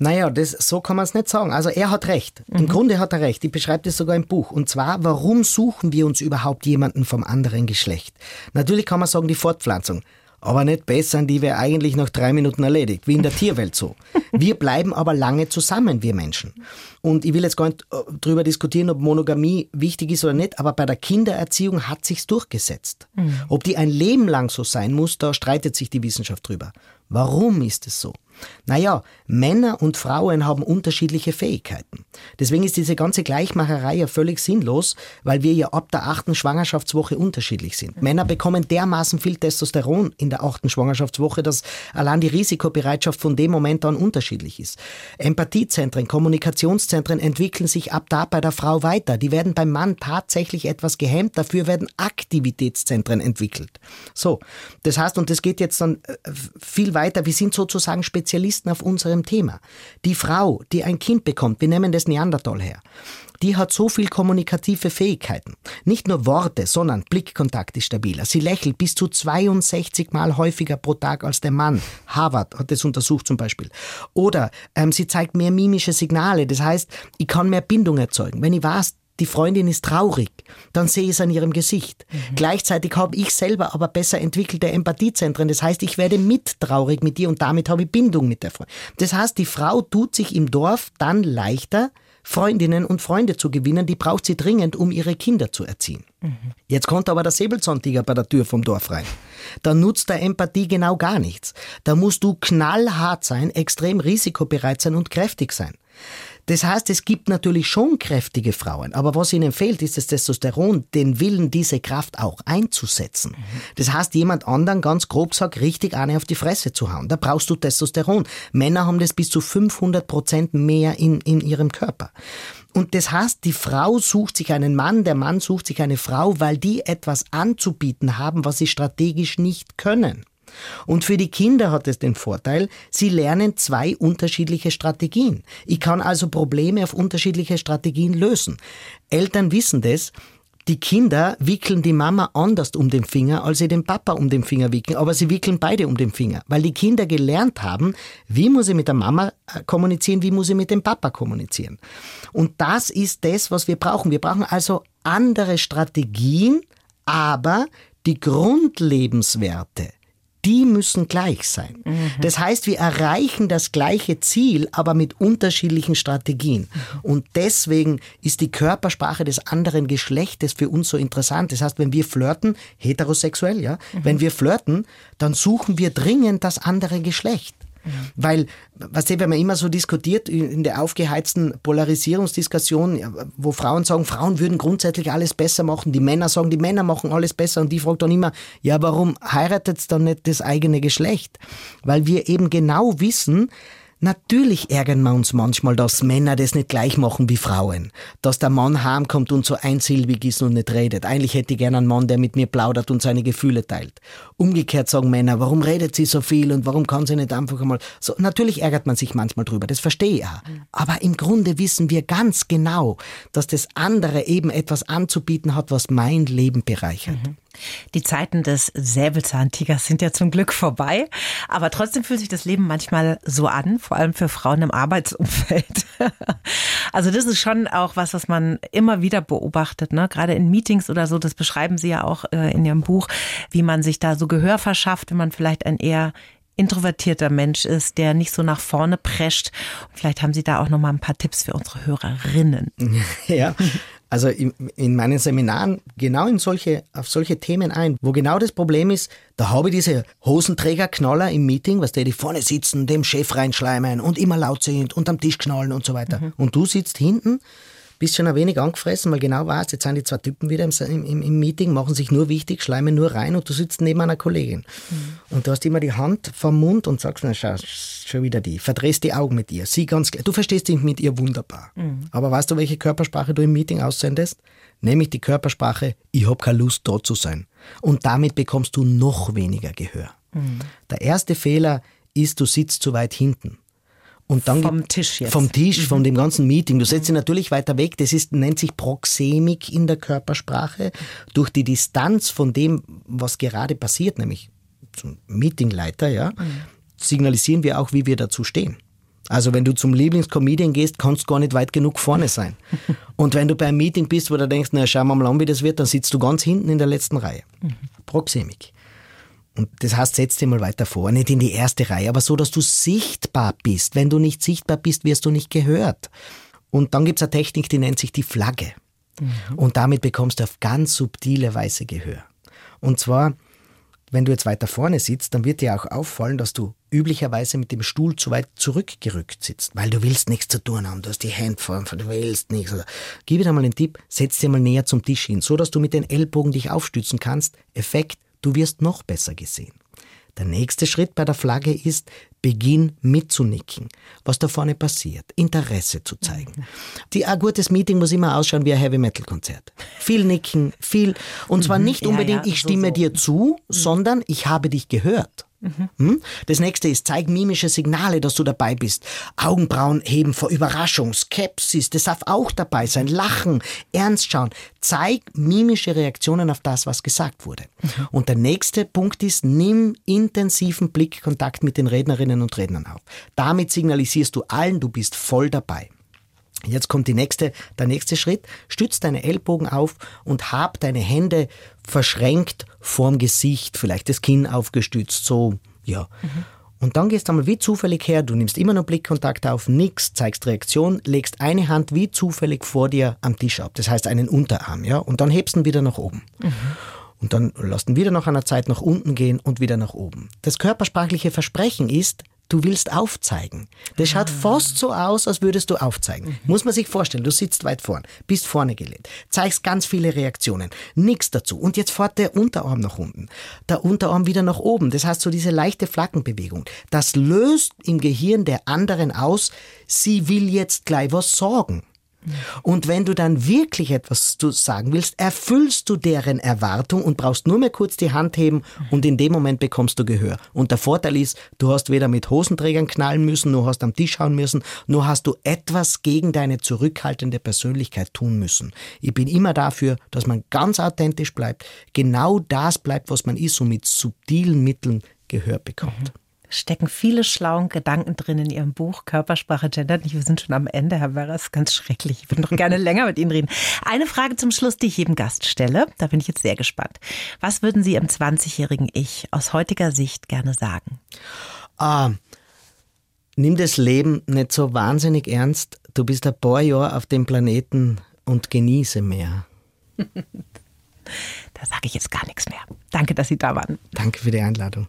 Naja, das, so kann man es nicht sagen. Also er hat recht. Mhm. Im Grunde hat er recht. Ich beschreibe das sogar im Buch. Und zwar, warum suchen wir uns überhaupt jemanden vom anderen Geschlecht? Natürlich kann man sagen, die Fortpflanzung aber nicht besser, die wäre eigentlich nach drei Minuten erledigt, wie in der Tierwelt so. Wir bleiben aber lange zusammen, wir Menschen. Und ich will jetzt gar nicht äh, darüber diskutieren, ob Monogamie wichtig ist oder nicht, aber bei der Kindererziehung hat sich's durchgesetzt. Mhm. Ob die ein Leben lang so sein muss, da streitet sich die Wissenschaft drüber. Warum ist es so? Naja, Männer und Frauen haben unterschiedliche Fähigkeiten. Deswegen ist diese ganze Gleichmacherei ja völlig sinnlos, weil wir ja ab der achten Schwangerschaftswoche unterschiedlich sind. Männer bekommen dermaßen viel Testosteron in der achten Schwangerschaftswoche, dass allein die Risikobereitschaft von dem Moment an unterschiedlich ist. Empathiezentren, Kommunikationszentren entwickeln sich ab da bei der Frau weiter. Die werden beim Mann tatsächlich etwas gehemmt, dafür werden Aktivitätszentren entwickelt. So, das heißt, und das geht jetzt dann äh, viel weiter, wir sind sozusagen Spezialisten auf unserem Thema. Die Frau, die ein Kind bekommt, wir nehmen das Neandertal her, die hat so viel kommunikative Fähigkeiten. Nicht nur Worte, sondern Blickkontakt ist stabiler. Sie lächelt bis zu 62 Mal häufiger pro Tag als der Mann. Harvard hat das untersucht zum Beispiel. Oder ähm, sie zeigt mehr mimische Signale. Das heißt, ich kann mehr Bindung erzeugen. Wenn ich weiß, die Freundin ist traurig, dann sehe ich es an ihrem Gesicht. Mhm. Gleichzeitig habe ich selber aber besser entwickelte Empathiezentren. Das heißt, ich werde mit traurig mit dir und damit habe ich Bindung mit der Freundin. Das heißt, die Frau tut sich im Dorf dann leichter, Freundinnen und Freunde zu gewinnen, die braucht sie dringend, um ihre Kinder zu erziehen. Mhm. Jetzt kommt aber der Säbelzahntiger bei der Tür vom Dorf rein. Da nutzt der Empathie genau gar nichts. Da musst du knallhart sein, extrem risikobereit sein und kräftig sein. Das heißt, es gibt natürlich schon kräftige Frauen, aber was ihnen fehlt, ist das Testosteron, den Willen, diese Kraft auch einzusetzen. Das heißt, jemand anderen, ganz grob gesagt, richtig eine auf die Fresse zu hauen. Da brauchst du Testosteron. Männer haben das bis zu 500 Prozent mehr in, in ihrem Körper. Und das heißt, die Frau sucht sich einen Mann, der Mann sucht sich eine Frau, weil die etwas anzubieten haben, was sie strategisch nicht können. Und für die Kinder hat es den Vorteil, sie lernen zwei unterschiedliche Strategien. Ich kann also Probleme auf unterschiedliche Strategien lösen. Eltern wissen das. Die Kinder wickeln die Mama anders um den Finger, als sie den Papa um den Finger wickeln, aber sie wickeln beide um den Finger, weil die Kinder gelernt haben, wie muss ich mit der Mama äh, kommunizieren, wie muss ich mit dem Papa kommunizieren. Und das ist das, was wir brauchen. Wir brauchen also andere Strategien, aber die Grundlebenswerte, die müssen gleich sein. Mhm. Das heißt, wir erreichen das gleiche Ziel, aber mit unterschiedlichen Strategien. Mhm. Und deswegen ist die Körpersprache des anderen Geschlechtes für uns so interessant. Das heißt, wenn wir flirten, heterosexuell, ja, mhm. wenn wir flirten, dann suchen wir dringend das andere Geschlecht. Weil, was wenn man immer so diskutiert in der aufgeheizten Polarisierungsdiskussion, wo Frauen sagen, Frauen würden grundsätzlich alles besser machen, die Männer sagen, die Männer machen alles besser und die fragt dann immer, ja, warum heiratet dann nicht das eigene Geschlecht? Weil wir eben genau wissen, Natürlich ärgern wir uns manchmal, dass Männer das nicht gleich machen wie Frauen. Dass der Mann heimkommt und so einsilbig ist und nicht redet. Eigentlich hätte ich gerne einen Mann, der mit mir plaudert und seine Gefühle teilt. Umgekehrt sagen Männer, warum redet sie so viel und warum kann sie nicht einfach einmal so. Natürlich ärgert man sich manchmal drüber, das verstehe ich auch. Aber im Grunde wissen wir ganz genau, dass das andere eben etwas anzubieten hat, was mein Leben bereichert. Mhm. Die Zeiten des Säbelzahntigers sind ja zum Glück vorbei, aber trotzdem fühlt sich das Leben manchmal so an, vor allem für Frauen im Arbeitsumfeld. Also das ist schon auch was, was man immer wieder beobachtet, ne? gerade in Meetings oder so, das beschreiben Sie ja auch äh, in Ihrem Buch, wie man sich da so Gehör verschafft, wenn man vielleicht ein eher introvertierter Mensch ist, der nicht so nach vorne prescht. vielleicht haben Sie da auch noch mal ein paar Tipps für unsere Hörerinnen. Ja, also in, in, meinen Seminaren genau in solche, auf solche Themen ein, wo genau das Problem ist, da habe ich diese Hosenträgerknaller im Meeting, was die, die vorne sitzen, dem Chef reinschleimen und immer laut sind und am Tisch knallen und so weiter. Mhm. Und du sitzt hinten, bist schon ein wenig angefressen, weil genau weißt, jetzt sind die zwei Typen wieder im, im, im Meeting, machen sich nur wichtig, schleimen nur rein und du sitzt neben einer Kollegin. Mhm. Und du hast immer die Hand vom Mund und sagst, na schau, schon wieder die. Verdrehst die Augen mit ihr. Sie ganz, du verstehst dich mit ihr wunderbar. Mhm. Aber weißt du, welche Körpersprache du im Meeting aussendest? Nämlich die Körpersprache, ich habe keine Lust, dort zu sein. Und damit bekommst du noch weniger Gehör. Mhm. Der erste Fehler ist, du sitzt zu weit hinten. Und dann vom Tisch jetzt. Vom Tisch, mhm. von dem ganzen Meeting. Du setzt dich natürlich weiter weg. Das ist, nennt sich Proxemik in der Körpersprache. Durch die Distanz von dem, was gerade passiert, nämlich zum Meetingleiter, ja, mhm. signalisieren wir auch, wie wir dazu stehen. Also wenn du zum Lieblingscomedian gehst, kannst du gar nicht weit genug vorne sein. Und wenn du bei einem Meeting bist, wo du denkst, na schauen wir mal an, wie das wird, dann sitzt du ganz hinten in der letzten Reihe. Mhm. Proxemik. Und das heißt, setz dich mal weiter vor, nicht in die erste Reihe, aber so, dass du sichtbar bist. Wenn du nicht sichtbar bist, wirst du nicht gehört. Und dann gibt es eine Technik, die nennt sich die Flagge. Mhm. Und damit bekommst du auf ganz subtile Weise Gehör. Und zwar, wenn du jetzt weiter vorne sitzt, dann wird dir auch auffallen, dass du üblicherweise mit dem Stuhl zu weit zurückgerückt sitzt, weil du willst nichts zu tun haben, du hast die Hände vor, du willst nichts. Gib dir mal einen Tipp, setz dir mal näher zum Tisch hin, so dass du mit den Ellbogen dich aufstützen kannst. Effekt, Du wirst noch besser gesehen. Der nächste Schritt bei der Flagge ist, beginn mitzunicken, was da vorne passiert, Interesse zu zeigen. Die, ein gutes Meeting muss immer ausschauen wie ein Heavy-Metal-Konzert. Viel nicken, viel, und zwar mhm. nicht unbedingt, ja, ja, ich stimme so, so. dir zu, mhm. sondern ich habe dich gehört. Mhm. Das nächste ist, zeig mimische Signale, dass du dabei bist. Augenbrauen heben vor Überraschung, Skepsis, das darf auch dabei sein. Lachen, ernst schauen. Zeig mimische Reaktionen auf das, was gesagt wurde. Mhm. Und der nächste Punkt ist, nimm intensiven Blickkontakt mit den Rednerinnen und Rednern auf. Damit signalisierst du allen, du bist voll dabei. Jetzt kommt die nächste, der nächste Schritt. Stütz deine Ellbogen auf und hab deine Hände verschränkt vorm Gesicht, vielleicht das Kinn aufgestützt, so, ja. Mhm. Und dann gehst du einmal wie zufällig her, du nimmst immer noch Blickkontakt auf, nix, zeigst Reaktion, legst eine Hand wie zufällig vor dir am Tisch ab, das heißt einen Unterarm, ja, und dann hebst du ihn wieder nach oben. Mhm. Und dann lässt ihn wieder nach einer Zeit nach unten gehen und wieder nach oben. Das körpersprachliche Versprechen ist, du willst aufzeigen. Das schaut fast so aus, als würdest du aufzeigen. Mhm. Muss man sich vorstellen, du sitzt weit vorn, bist vorne gelehnt, zeigst ganz viele Reaktionen, nichts dazu. Und jetzt fährt der Unterarm nach unten, der Unterarm wieder nach oben. Das heißt, so diese leichte Flaggenbewegung. Das löst im Gehirn der anderen aus, sie will jetzt gleich was sorgen. Und wenn du dann wirklich etwas zu sagen willst, erfüllst du deren Erwartung und brauchst nur mehr kurz die Hand heben und in dem Moment bekommst du Gehör. Und der Vorteil ist, du hast weder mit Hosenträgern knallen müssen, nur hast am Tisch hauen müssen, nur hast du etwas gegen deine zurückhaltende Persönlichkeit tun müssen. Ich bin immer dafür, dass man ganz authentisch bleibt, genau das bleibt, was man ist und mit subtilen Mitteln Gehör bekommt. Mhm stecken viele schlaue Gedanken drin in Ihrem Buch Körpersprache gendert nicht. Wir sind schon am Ende, Herr Werres, ganz schrecklich. Ich würde noch gerne länger mit Ihnen reden. Eine Frage zum Schluss, die ich jedem Gast stelle. Da bin ich jetzt sehr gespannt. Was würden Sie Ihrem 20-jährigen Ich aus heutiger Sicht gerne sagen? Ah, nimm das Leben nicht so wahnsinnig ernst. Du bist ein paar Jahre auf dem Planeten und genieße mehr. da sage ich jetzt gar nichts mehr. Danke, dass Sie da waren. Danke für die Einladung.